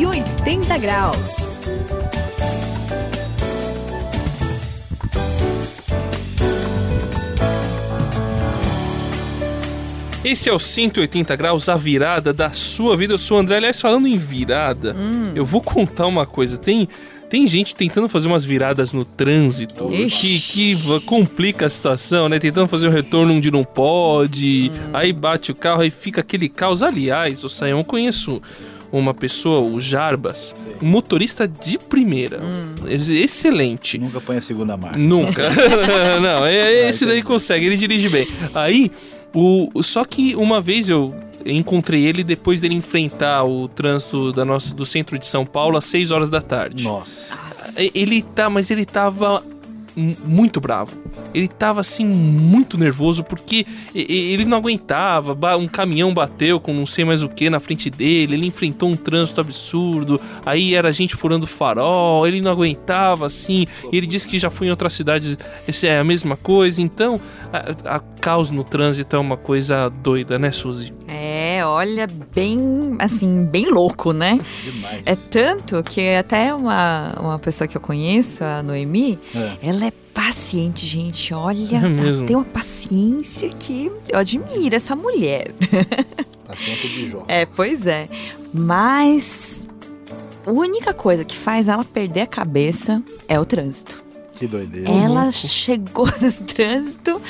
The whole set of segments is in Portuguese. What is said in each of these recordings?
180 graus. Esse é o 180 graus, a virada da sua vida. Eu sou o André. Aliás, falando em virada, hum. eu vou contar uma coisa. Tem tem gente tentando fazer umas viradas no trânsito que, que complica a situação, né? Tentando fazer o retorno onde não pode, hum. aí bate o carro, aí fica aquele caos. Aliás, o Saião conheço uma pessoa, o Jarbas, um motorista de primeira. Hum. Excelente. Nunca põe a segunda marcha. Nunca. não, é, ah, esse daí consegue, ele dirige bem. Aí, o, só que uma vez eu encontrei ele depois dele enfrentar o trânsito da nossa, do centro de São Paulo às 6 horas da tarde. Nossa. Ele tá, mas ele tava muito bravo. Ele tava assim muito nervoso porque ele não aguentava. Um caminhão bateu com não sei mais o que na frente dele. Ele enfrentou um trânsito absurdo. Aí era gente furando farol. Ele não aguentava assim. ele disse que já foi em outras cidades. Esse é a mesma coisa. Então, a, a caos no trânsito é uma coisa doida, né, Suzy? É, olha, bem assim, bem louco, né? Demais. É tanto que até uma, uma pessoa que eu conheço, a Noemi, é. ela é paciente, gente. Olha, é ela tem uma paciência que eu admiro essa mulher. Paciência de Jó. É, pois é. Mas a única coisa que faz ela perder a cabeça é o trânsito. Que doideira. Ela uhum. chegou no trânsito,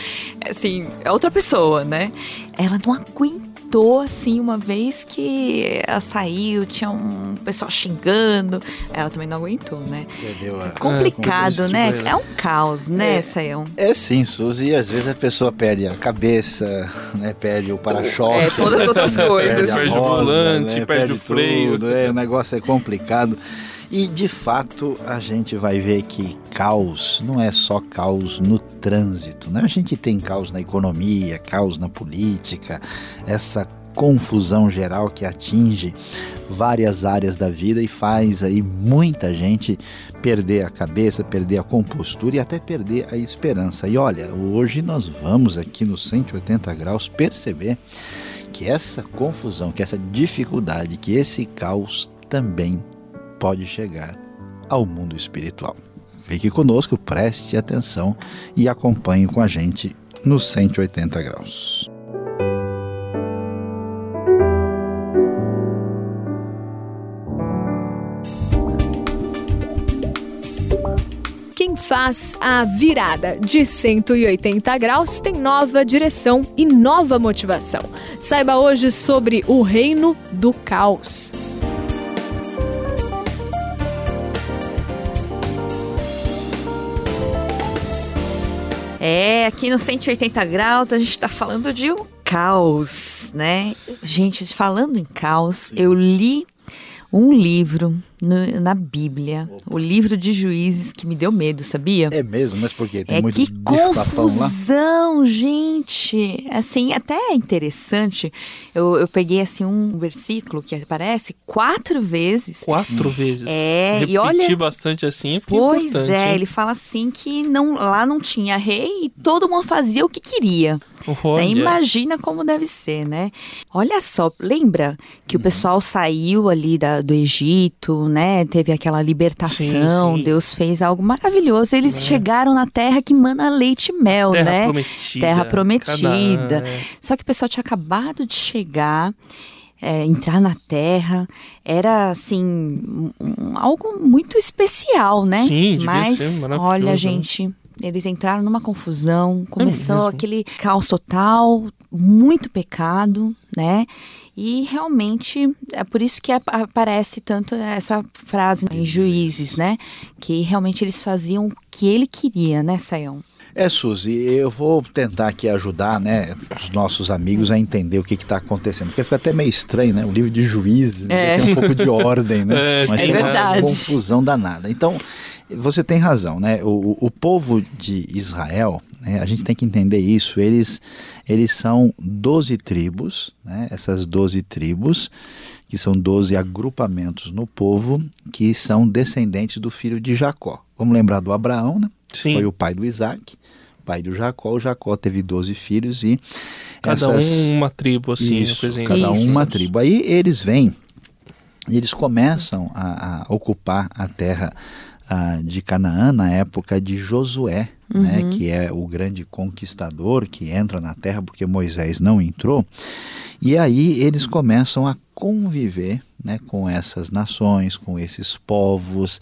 assim, é outra pessoa, né? Ela não aguenta comentou assim uma vez que ela saiu, tinha um pessoal xingando, ela também não aguentou, né? Entendeu? É complicado, é, né? É um caos, né, é, Sayão? É sim, Suzy, às vezes a pessoa perde a cabeça, né? Perde o para-choque. É, todas as outras coisas. Perde, o volante, né? perde, perde, o freio. Tudo, é, o negócio é complicado. E de fato a gente vai ver que caos não é só caos no trânsito, né? A gente tem caos na economia, caos na política, essa confusão geral que atinge várias áreas da vida e faz aí muita gente perder a cabeça, perder a compostura e até perder a esperança. E olha, hoje nós vamos aqui no 180 graus perceber que essa confusão, que essa dificuldade, que esse caos também pode chegar ao mundo espiritual. Fique conosco, preste atenção e acompanhe com a gente no 180 graus. Quem faz a virada de 180 graus tem nova direção e nova motivação. Saiba hoje sobre o reino do caos. É, aqui no 180 graus a gente está falando de um caos, né? Gente, falando em caos, eu li um livro no, na Bíblia, Opa. o livro de juízes que me deu medo, sabia? É mesmo, mas por quê? Tem é muito que confusão, gente! Assim, até é interessante. Eu, eu peguei assim um versículo que aparece quatro vezes. Quatro hum. vezes. É, Repetir e olha. bastante assim. É pois é, hein? ele fala assim que não, lá não tinha rei e todo mundo fazia o que queria. Né? Imagina como deve ser, né? Olha só, lembra que uhum. o pessoal saiu ali da, do Egito, né? Teve aquela libertação, sim, sim. Deus fez algo maravilhoso. Eles é. chegaram na terra que mana leite e mel, terra né? Prometida. Terra prometida. Só que o pessoal tinha acabado de chegar. É, entrar na Terra era assim um, um, algo muito especial, né? Sim, Mas olha, né? gente, eles entraram numa confusão, começou é aquele caos total, muito pecado, né? E realmente é por isso que aparece tanto essa frase em Juízes, né? Que realmente eles faziam o que ele queria, né, Sayão? É, Suzy, eu vou tentar aqui ajudar né, os nossos amigos a entender o que está acontecendo, porque fica até meio estranho, né? O livro de juízes é. tem um pouco de ordem, né? É, Mas é tem verdade. uma confusão danada. Então, você tem razão, né? O, o povo de Israel, né, a gente tem que entender isso, eles, eles são 12 tribos, né? Essas 12 tribos, que são 12 agrupamentos no povo, que são descendentes do filho de Jacó. Vamos lembrar do Abraão, né? Sim. Foi o pai do Isaac, pai do Jacó. O Jacó teve 12 filhos e. Cada essas... um uma tribo, assim, isso, Cada um uma tribo. Aí eles vêm E eles começam a, a ocupar a terra uh, de Canaã na época de Josué, né, uhum. né, que é o grande conquistador que entra na terra porque Moisés não entrou. E aí eles começam a conviver né, com essas nações, com esses povos.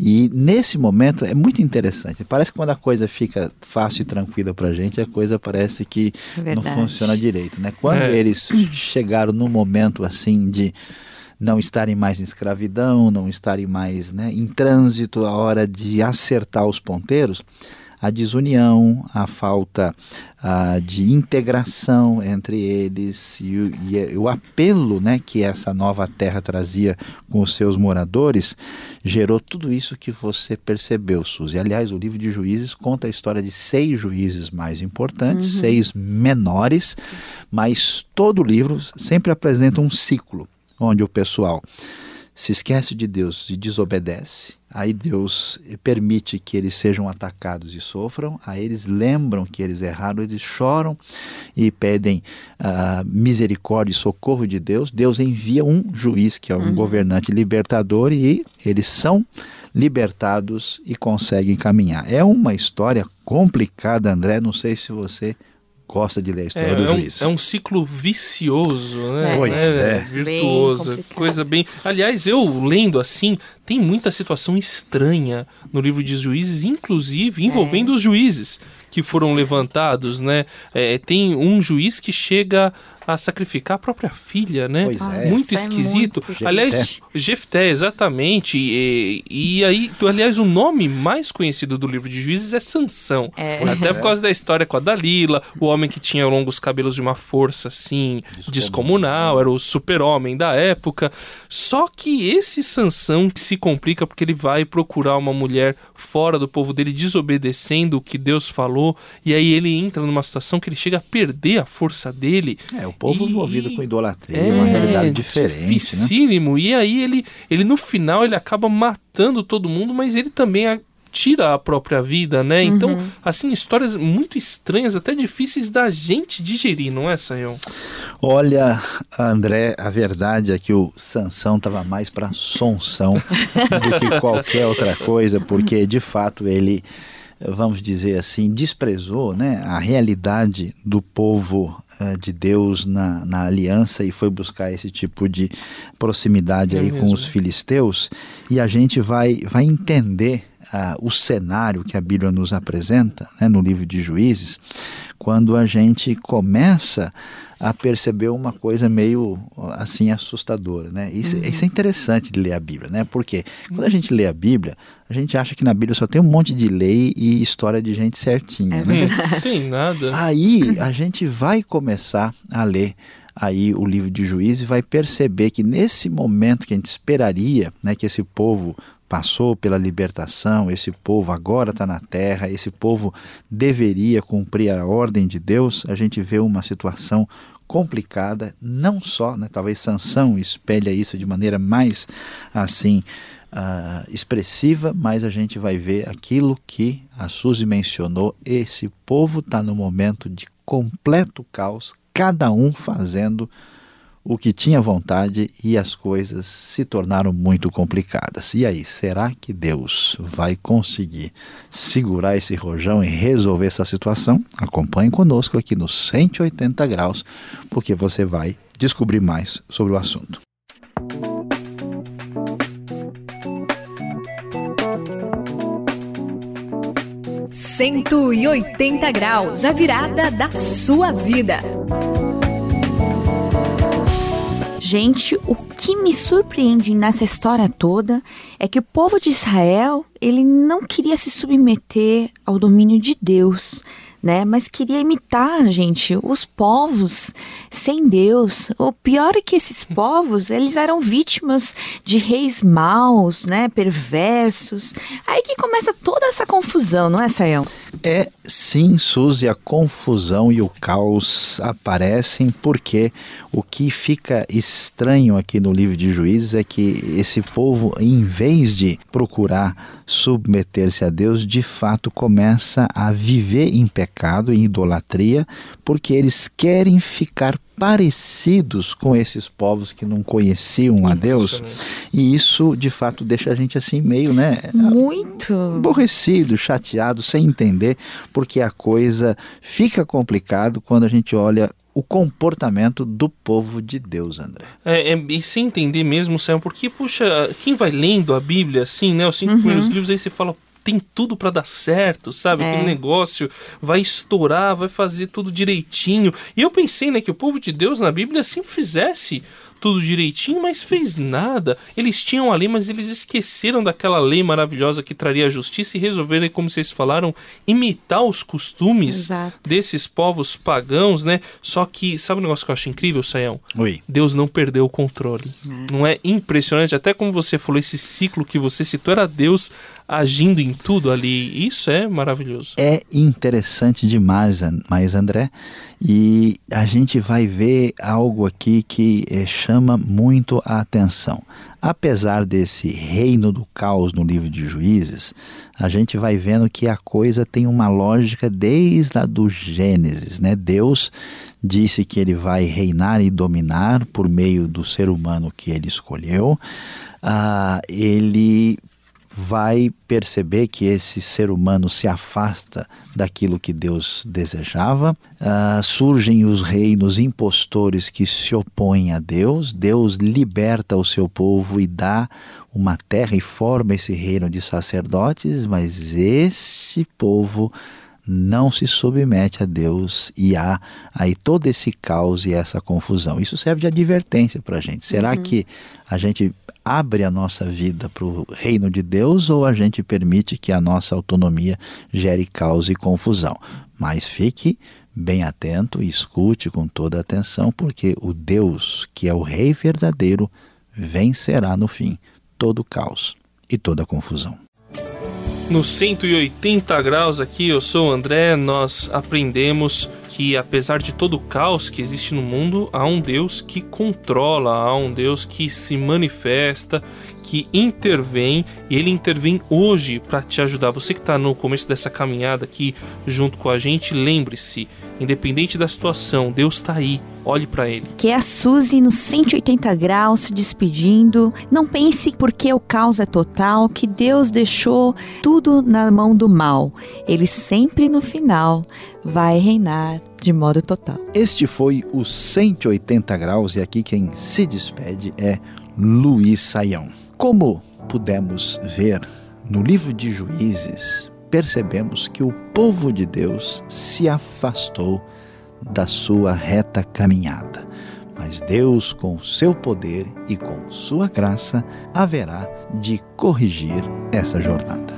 E nesse momento é muito interessante. Parece que quando a coisa fica fácil e tranquila para a gente, a coisa parece que Verdade. não funciona direito. Né? Quando é. eles chegaram no momento assim de não estarem mais em escravidão, não estarem mais né, em trânsito, a hora de acertar os ponteiros, a desunião, a falta uh, de integração entre eles e, e, o apelo né, que essa nova terra trazia com os seus moradores gerou tudo isso que você percebeu, Suzy. Aliás, o livro de Juízes conta a história de seis juízes mais importantes, uhum. seis menores, mas todo o livro sempre apresenta um ciclo onde o pessoal se esquece de Deus e desobedece, aí Deus permite que eles sejam atacados e sofram, aí eles lembram que eles erraram, eles choram e pedem uh, misericórdia e socorro de Deus. Deus envia um juiz, que é um uhum. governante libertador, e eles são libertados e conseguem caminhar. É uma história complicada, André, não sei se você gosta de ler a história é, do é juiz. Um, é um ciclo vicioso, né? É. Pois é. é. Virtuoso, bem coisa bem. Aliás, eu lendo assim, tem muita situação estranha no livro de juízes, inclusive envolvendo é. os juízes que foram levantados, né? É, tem um juiz que chega a sacrificar a própria filha, né? Pois é. Muito esquisito. É muito... Aliás, Jefté, exatamente. E, e, aí, aliás, o nome mais conhecido do livro de Juízes é Sansão. É. Até por causa da história com a Dalila, o homem que tinha longos cabelos de uma força assim descomunal, descomunal era o super-homem da época. Só que esse Sansão se complica porque ele vai procurar uma mulher fora do povo dele desobedecendo o que Deus falou, e aí ele entra numa situação que ele chega a perder a força dele. É, o povo e... envolvido com idolatria, é uma realidade diferente, né? dificílimo. Né? E aí ele, ele no final ele acaba matando todo mundo, mas ele também tira a própria vida, né? Uhum. Então, assim, histórias muito estranhas, até difíceis da gente digerir, não é, Sayão? Olha, André, a verdade é que o Sansão estava mais para sonção do que qualquer outra coisa, porque de fato ele vamos dizer assim, desprezou né, a realidade do povo uh, de Deus na, na aliança e foi buscar esse tipo de proximidade é aí mesmo. com os filisteus. E a gente vai, vai entender uh, o cenário que a Bíblia nos apresenta né, no livro de Juízes, quando a gente começa a perceber uma coisa meio assim assustadora, né? Isso, uhum. isso é interessante de ler a Bíblia, né? Porque quando a gente lê a Bíblia, a gente acha que na Bíblia só tem um monte de lei e história de gente certinha, é né? Não tem nada. Aí a gente vai começar a ler aí o livro de Juízes e vai perceber que nesse momento que a gente esperaria, né, que esse povo passou pela libertação, esse povo agora está na terra, esse povo deveria cumprir a ordem de Deus, a gente vê uma situação complicada, não só, né, talvez Sansão espelha isso de maneira mais assim uh, expressiva, mas a gente vai ver aquilo que a Suzy mencionou, esse povo está no momento de completo caos, cada um fazendo o que tinha vontade e as coisas se tornaram muito complicadas. E aí, será que Deus vai conseguir segurar esse rojão e resolver essa situação? Acompanhe conosco aqui no 180 graus, porque você vai descobrir mais sobre o assunto. Cento e oitenta graus, a virada da sua vida. Gente, o que me surpreende nessa história toda é que o povo de Israel, ele não queria se submeter ao domínio de Deus né? Mas queria imitar, gente, os povos sem Deus. O pior é que esses povos, eles eram vítimas de reis maus, né? Perversos. Aí que começa toda essa confusão, não é, Sayão? É sim, Suzy, a confusão e o caos aparecem porque o que fica estranho aqui no livro de Juízes é que esse povo, em vez de procurar submeter-se a Deus, de fato começa a viver em pecado, em idolatria, porque eles querem ficar parecidos com esses povos que não conheciam a Deus. E isso, de fato, deixa a gente assim meio, né? Muito. Aborrecido, chateado, sem entender, porque a coisa fica complicado quando a gente olha o comportamento do povo de Deus, André. É, é, e sem entender mesmo, Sam, porque, puxa, quem vai lendo a Bíblia assim, né? Os cinco uhum. primeiros livros, aí você fala, tem tudo para dar certo, sabe? É. Aquele negócio vai estourar, vai fazer tudo direitinho. E eu pensei, né, que o povo de Deus na Bíblia sempre fizesse tudo direitinho, mas fez nada. Eles tinham a lei, mas eles esqueceram daquela lei maravilhosa que traria a justiça e resolveram, como vocês falaram, imitar os costumes Exato. desses povos pagãos, né? Só que, sabe um negócio que eu acho incrível, Sayão? Oi. Deus não perdeu o controle. É. Não é impressionante? Até como você falou, esse ciclo que você citou era Deus agindo em tudo ali. Isso é maravilhoso. É interessante demais, mas André, e a gente vai ver algo aqui que é, chama muito a atenção. Apesar desse reino do caos no livro de Juízes, a gente vai vendo que a coisa tem uma lógica desde lá do Gênesis, né? Deus disse que ele vai reinar e dominar por meio do ser humano que ele escolheu. Ah, ele vai perceber que esse ser humano se afasta daquilo que Deus desejava. Uh, surgem os reinos impostores que se opõem a Deus. Deus liberta o seu povo e dá uma terra e forma esse reino de sacerdotes, mas esse povo não se submete a Deus e há aí todo esse caos e essa confusão. Isso serve de advertência para a gente. Será uhum. que a gente abre a nossa vida para o reino de Deus ou a gente permite que a nossa autonomia gere caos e confusão. Mas fique bem atento e escute com toda atenção, porque o Deus, que é o Rei verdadeiro, vencerá no fim todo o caos e toda a confusão. No 180 graus aqui, eu sou o André, nós aprendemos que apesar de todo o caos que existe no mundo, há um Deus que controla, há um Deus que se manifesta, que intervém e ele intervém hoje para te ajudar. Você que está no começo dessa caminhada aqui junto com a gente, lembre-se, independente da situação, Deus está aí. Olhe para ele. Que é a Suzy nos 180 graus se despedindo. Não pense porque o caos é total, que Deus deixou tudo na mão do mal. Ele sempre no final vai reinar de modo total. Este foi o 180 graus e aqui quem se despede é Luiz Saião. Como pudemos ver no livro de Juízes, percebemos que o povo de Deus se afastou da sua reta caminhada. Mas Deus, com seu poder e com sua graça, haverá de corrigir essa jornada.